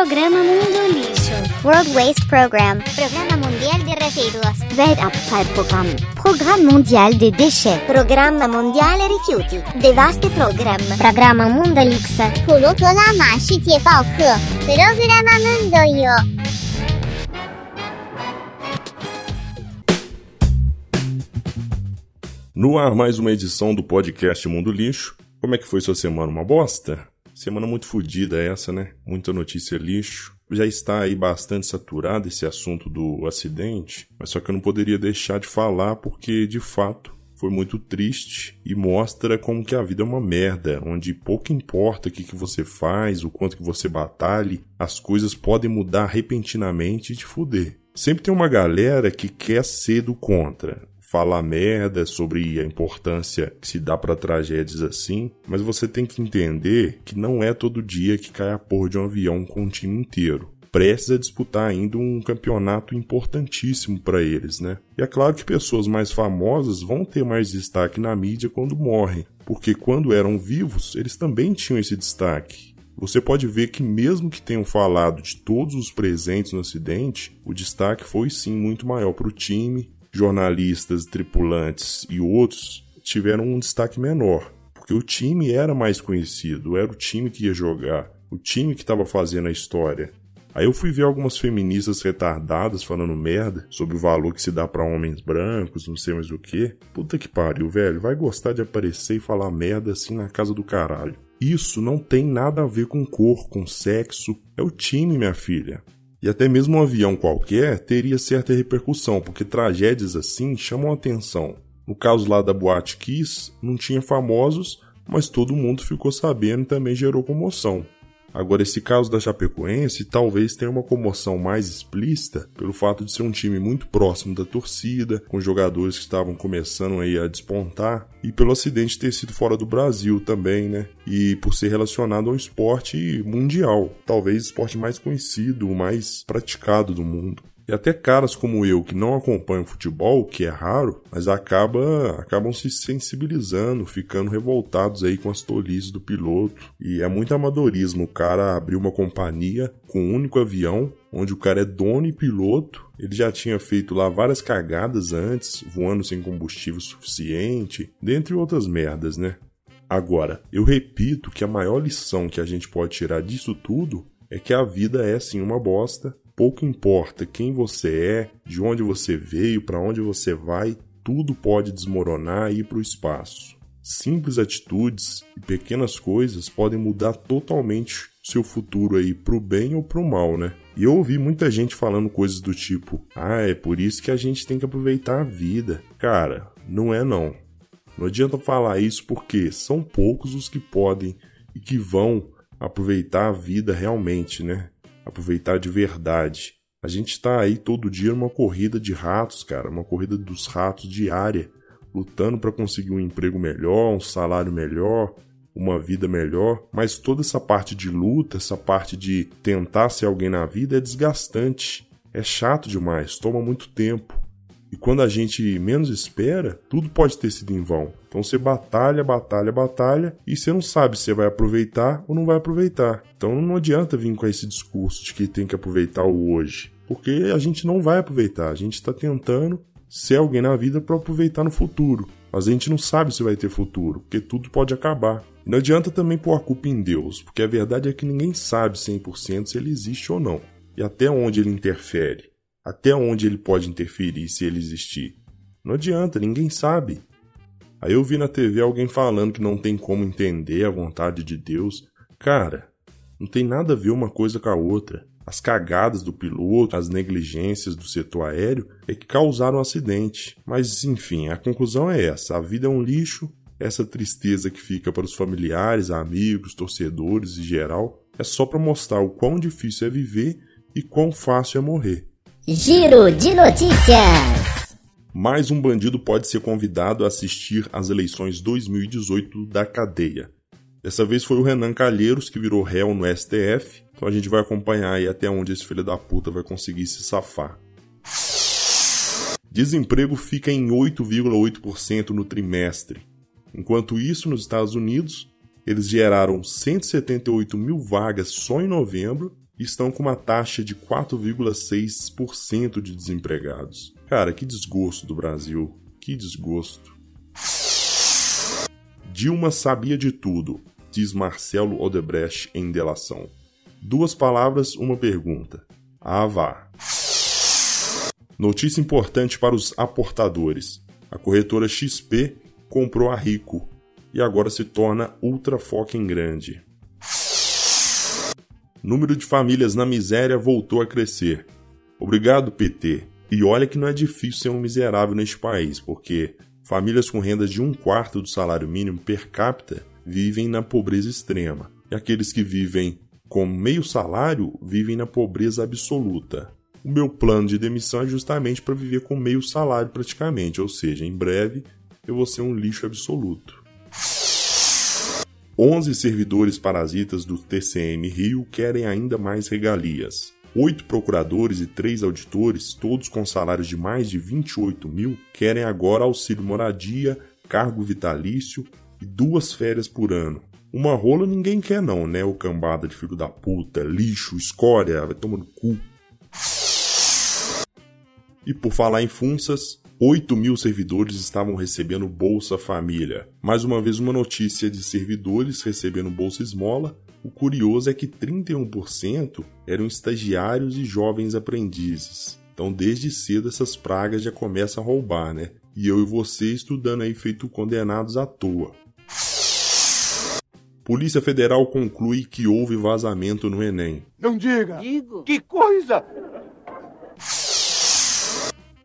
Programa Mundo Lixo. World Waste Program. Programa Mundial de Residuos. Weltabfallprogramm. Programme mondial des déchets. Programma Mondiale Rifiuti. Devaste Program. Programa Mundelix. 普罗格拉玛世界报课。Programa Mundo yo. No ar, mais uma edição do podcast Mundo Lixo. Como é que foi sua semana? Uma bosta? Semana muito fodida essa, né? Muita notícia lixo. Já está aí bastante saturado esse assunto do acidente, mas só que eu não poderia deixar de falar porque, de fato, foi muito triste e mostra como que a vida é uma merda, onde pouco importa o que, que você faz, o quanto que você batalhe, as coisas podem mudar repentinamente e te fuder. Sempre tem uma galera que quer ser do contra, falar merda sobre a importância que se dá para tragédias assim, mas você tem que entender que não é todo dia que cai a porra de um avião com um time inteiro. Prestes a disputar ainda um campeonato importantíssimo para eles, né? E é claro que pessoas mais famosas vão ter mais destaque na mídia quando morrem, porque quando eram vivos, eles também tinham esse destaque. Você pode ver que, mesmo que tenham falado de todos os presentes no acidente, o destaque foi sim muito maior para o time, jornalistas, tripulantes e outros tiveram um destaque menor, porque o time era mais conhecido, era o time que ia jogar, o time que estava fazendo a história. Aí eu fui ver algumas feministas retardadas falando merda sobre o valor que se dá para homens brancos, não sei mais o que. Puta que pariu, velho. Vai gostar de aparecer e falar merda assim na casa do caralho. Isso não tem nada a ver com cor, com sexo. É o time, minha filha. E até mesmo um avião qualquer teria certa repercussão, porque tragédias assim chamam atenção. No caso lá da Boate Kiss, não tinha famosos, mas todo mundo ficou sabendo e também gerou comoção. Agora, esse caso da Chapecoense talvez tenha uma comoção mais explícita pelo fato de ser um time muito próximo da torcida, com jogadores que estavam começando aí a despontar, e pelo acidente ter sido fora do Brasil também, né? E por ser relacionado a um esporte mundial, talvez o esporte mais conhecido, o mais praticado do mundo. E até caras como eu que não acompanham futebol, que é raro, mas acaba, acabam se sensibilizando, ficando revoltados aí com as tolices do piloto. E é muito amadorismo o cara abrir uma companhia com um único avião, onde o cara é dono e piloto. Ele já tinha feito lá várias cagadas antes, voando sem combustível suficiente, dentre outras merdas, né? Agora, eu repito que a maior lição que a gente pode tirar disso tudo é que a vida é sim uma bosta pouco importa quem você é, de onde você veio, para onde você vai, tudo pode desmoronar e ir para o espaço. Simples atitudes e pequenas coisas podem mudar totalmente seu futuro aí pro bem ou pro mal, né? E eu ouvi muita gente falando coisas do tipo: "Ah, é por isso que a gente tem que aproveitar a vida". Cara, não é não. Não adianta falar isso porque são poucos os que podem e que vão aproveitar a vida realmente, né? Aproveitar de verdade. A gente está aí todo dia numa corrida de ratos, cara, uma corrida dos ratos diária, lutando para conseguir um emprego melhor, um salário melhor, uma vida melhor, mas toda essa parte de luta, essa parte de tentar ser alguém na vida é desgastante, é chato demais, toma muito tempo. E quando a gente menos espera, tudo pode ter sido em vão. Então você batalha, batalha, batalha e você não sabe se vai aproveitar ou não vai aproveitar. Então não adianta vir com esse discurso de que tem que aproveitar o hoje, porque a gente não vai aproveitar. A gente está tentando ser alguém na vida para aproveitar no futuro. Mas a gente não sabe se vai ter futuro, porque tudo pode acabar. Não adianta também pôr a culpa em Deus, porque a verdade é que ninguém sabe 100% se ele existe ou não, e até onde ele interfere. Até onde ele pode interferir se ele existir? Não adianta, ninguém sabe. Aí eu vi na TV alguém falando que não tem como entender a vontade de Deus. Cara, não tem nada a ver uma coisa com a outra. As cagadas do piloto, as negligências do setor aéreo é que causaram o acidente. Mas enfim, a conclusão é essa: a vida é um lixo. Essa tristeza que fica para os familiares, amigos, torcedores e geral é só para mostrar o quão difícil é viver e quão fácil é morrer. Giro de notícias. Mais um bandido pode ser convidado a assistir às eleições 2018 da cadeia. Dessa vez foi o Renan Calheiros que virou réu no STF, então a gente vai acompanhar aí até onde esse filho da puta vai conseguir se safar. Desemprego fica em 8,8% no trimestre. Enquanto isso, nos Estados Unidos, eles geraram 178 mil vagas só em novembro estão com uma taxa de 4,6% de desempregados. Cara, que desgosto do Brasil. Que desgosto. Dilma sabia de tudo, diz Marcelo Odebrecht em delação. Duas palavras, uma pergunta. Vá. Notícia importante para os aportadores. A corretora XP comprou a Rico e agora se torna ultra foca em Número de famílias na miséria voltou a crescer. Obrigado, PT. E olha que não é difícil ser um miserável neste país, porque famílias com rendas de um quarto do salário mínimo per capita vivem na pobreza extrema. E aqueles que vivem com meio salário vivem na pobreza absoluta. O meu plano de demissão é justamente para viver com meio salário praticamente, ou seja, em breve eu vou ser um lixo absoluto. 11 servidores parasitas do TCM Rio querem ainda mais regalias. Oito procuradores e três auditores, todos com salários de mais de 28 mil, querem agora auxílio moradia, cargo vitalício e duas férias por ano. Uma rola ninguém quer não, né? O cambada de filho da puta, lixo, escória, vai tomar no cu. E por falar em funças, 8 mil servidores estavam recebendo Bolsa Família. Mais uma vez, uma notícia de servidores recebendo Bolsa Esmola. O curioso é que 31% eram estagiários e jovens aprendizes. Então, desde cedo, essas pragas já começam a roubar, né? E eu e você estudando aí feito condenados à toa. Polícia Federal conclui que houve vazamento no Enem. Não diga! Digo! Que coisa!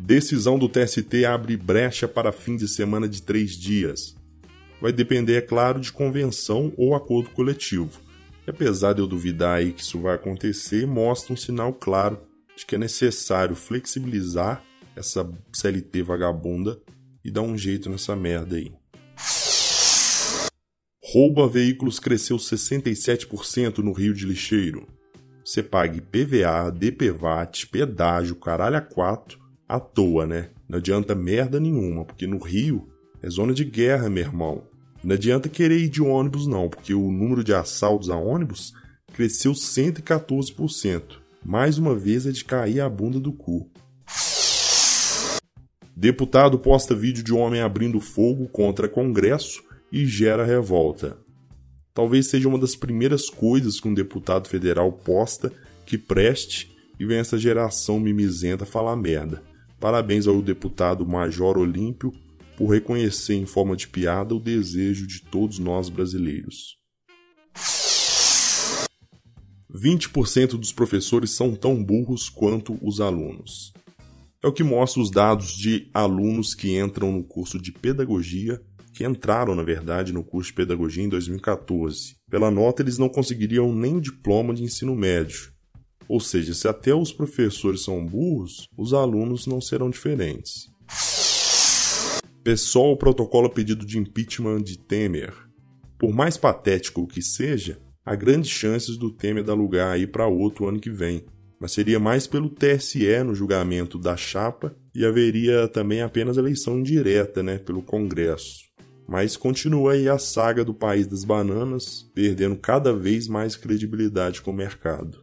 Decisão do TST abre brecha para fim de semana de três dias. Vai depender, é claro, de convenção ou acordo coletivo. E apesar de eu duvidar aí que isso vai acontecer, mostra um sinal claro de que é necessário flexibilizar essa CLT vagabunda e dar um jeito nessa merda aí. Roubo a veículos cresceu 67% no Rio de Lixeiro. Você pague PVA, DPVAT, pedágio, caralho a 4 à toa, né? Não adianta merda nenhuma, porque no Rio é zona de guerra, meu irmão. Não adianta querer ir de ônibus, não, porque o número de assaltos a ônibus cresceu 114%. Mais uma vez é de cair a bunda do cu. Deputado posta vídeo de homem abrindo fogo contra Congresso e gera revolta. Talvez seja uma das primeiras coisas que um deputado federal posta que preste e vem essa geração mimizenta falar merda. Parabéns ao deputado Major Olímpio por reconhecer em forma de piada o desejo de todos nós brasileiros. 20% dos professores são tão burros quanto os alunos. É o que mostra os dados de alunos que entram no curso de pedagogia, que entraram, na verdade, no curso de pedagogia em 2014. Pela nota, eles não conseguiriam nem o diploma de ensino médio. Ou seja, se até os professores são burros, os alunos não serão diferentes. Pessoal, o protocolo pedido de impeachment de Temer. Por mais patético que seja, há grandes chances do Temer dar lugar aí para outro ano que vem. Mas seria mais pelo TSE no julgamento da chapa e haveria também apenas eleição indireta, né, pelo Congresso. Mas continua aí a saga do país das bananas, perdendo cada vez mais credibilidade com o mercado.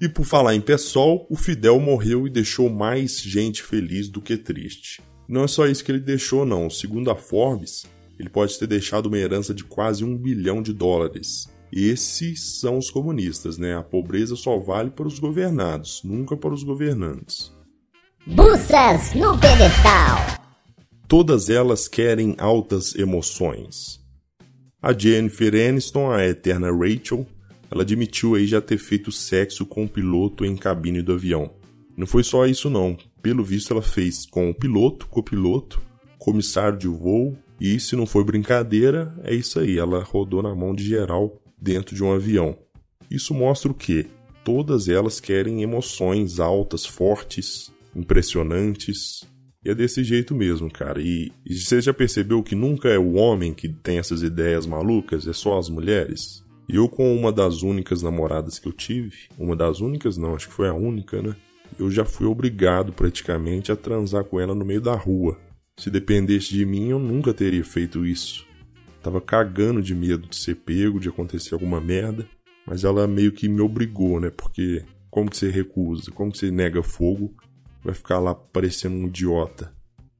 E por falar em pessoal, o Fidel morreu e deixou mais gente feliz do que triste. Não é só isso que ele deixou, não. Segundo a Forbes, ele pode ter deixado uma herança de quase um bilhão de dólares. Esses são os comunistas, né? A pobreza só vale para os governados, nunca para os governantes. Buças no pedestal! Todas elas querem altas emoções. A Jennifer Aniston, a eterna Rachel, ela admitiu aí já ter feito sexo com o piloto em cabine do avião. Não foi só isso não. Pelo visto ela fez com o piloto, copiloto, comissário de voo e se não foi brincadeira, é isso aí, ela rodou na mão de geral dentro de um avião. Isso mostra o quê? Todas elas querem emoções altas, fortes, impressionantes. E é desse jeito mesmo, cara. E, e você já percebeu que nunca é o homem que tem essas ideias malucas, é só as mulheres? E eu, com uma das únicas namoradas que eu tive, uma das únicas não, acho que foi a única, né? Eu já fui obrigado praticamente a transar com ela no meio da rua. Se dependesse de mim, eu nunca teria feito isso. Tava cagando de medo de ser pego, de acontecer alguma merda. mas ela meio que me obrigou, né? Porque como que você recusa? Como que você nega fogo? Vai ficar lá parecendo um idiota.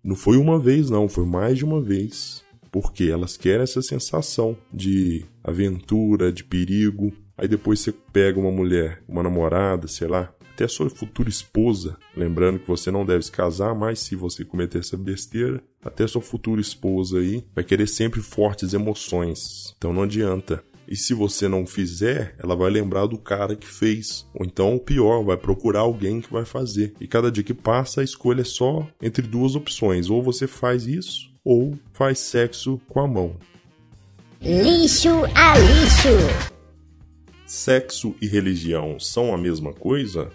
Não foi uma vez, não, foi mais de uma vez. Porque elas querem essa sensação de aventura, de perigo. Aí depois você pega uma mulher, uma namorada, sei lá, até sua futura esposa, lembrando que você não deve se casar, mas se você cometer essa besteira, até sua futura esposa aí vai querer sempre fortes emoções. Então não adianta. E se você não fizer, ela vai lembrar do cara que fez. Ou então, pior, vai procurar alguém que vai fazer. E cada dia que passa, a escolha é só entre duas opções: ou você faz isso, ou faz sexo com a mão. Lixo a lixo. Sexo e religião são a mesma coisa?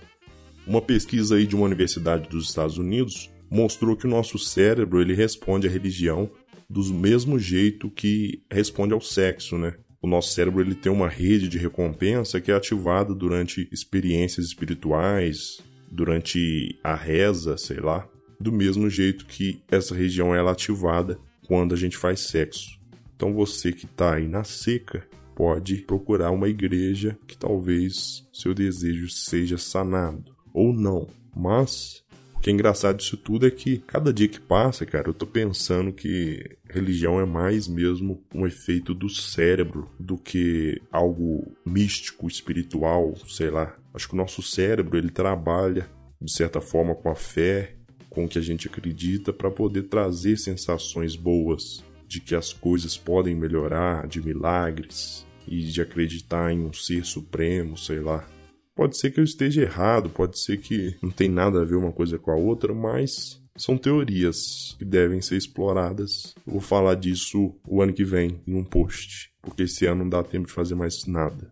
Uma pesquisa aí de uma universidade dos Estados Unidos mostrou que o nosso cérebro ele responde à religião do mesmo jeito que responde ao sexo, né? o nosso cérebro ele tem uma rede de recompensa que é ativada durante experiências espirituais, durante a reza, sei lá, do mesmo jeito que essa região é ativada quando a gente faz sexo. Então você que está aí na seca pode procurar uma igreja que talvez seu desejo seja sanado ou não, mas que é engraçado disso tudo é que cada dia que passa, cara, eu tô pensando que religião é mais mesmo um efeito do cérebro do que algo místico, espiritual, sei lá. Acho que o nosso cérebro ele trabalha de certa forma com a fé, com o que a gente acredita para poder trazer sensações boas de que as coisas podem melhorar, de milagres e de acreditar em um ser supremo, sei lá. Pode ser que eu esteja errado, pode ser que não tem nada a ver uma coisa com a outra, mas são teorias que devem ser exploradas. Eu vou falar disso o ano que vem, em um post, porque esse ano não dá tempo de fazer mais nada.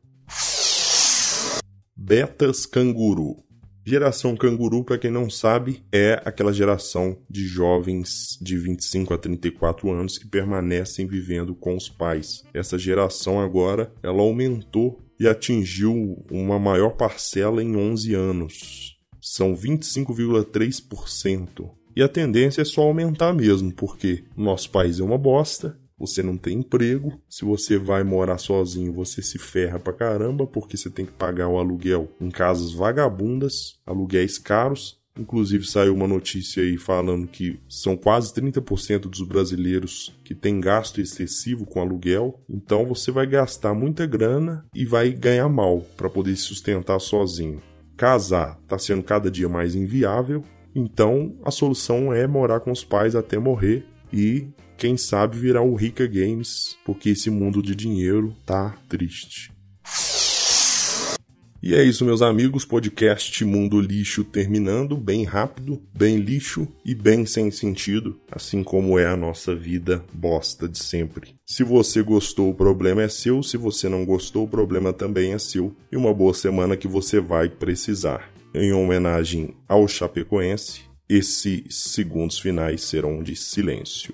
Betas Canguru. Geração canguru, para quem não sabe, é aquela geração de jovens de 25 a 34 anos que permanecem vivendo com os pais. Essa geração agora, ela aumentou e atingiu uma maior parcela em 11 anos. São 25,3%. E a tendência é só aumentar mesmo, porque nosso país é uma bosta, você não tem emprego, se você vai morar sozinho, você se ferra pra caramba, porque você tem que pagar o aluguel em casas vagabundas, aluguéis caros. Inclusive saiu uma notícia aí falando que são quase 30% dos brasileiros que têm gasto excessivo com aluguel. Então você vai gastar muita grana e vai ganhar mal para poder se sustentar sozinho. Casar está sendo cada dia mais inviável, então a solução é morar com os pais até morrer e quem sabe virar o Rica Games, porque esse mundo de dinheiro tá triste. E é isso, meus amigos. Podcast Mundo Lixo terminando, bem rápido, bem lixo e bem sem sentido, assim como é a nossa vida bosta de sempre. Se você gostou, o problema é seu. Se você não gostou, o problema também é seu. E uma boa semana que você vai precisar. Em homenagem ao Chapecoense, esses segundos finais serão de silêncio.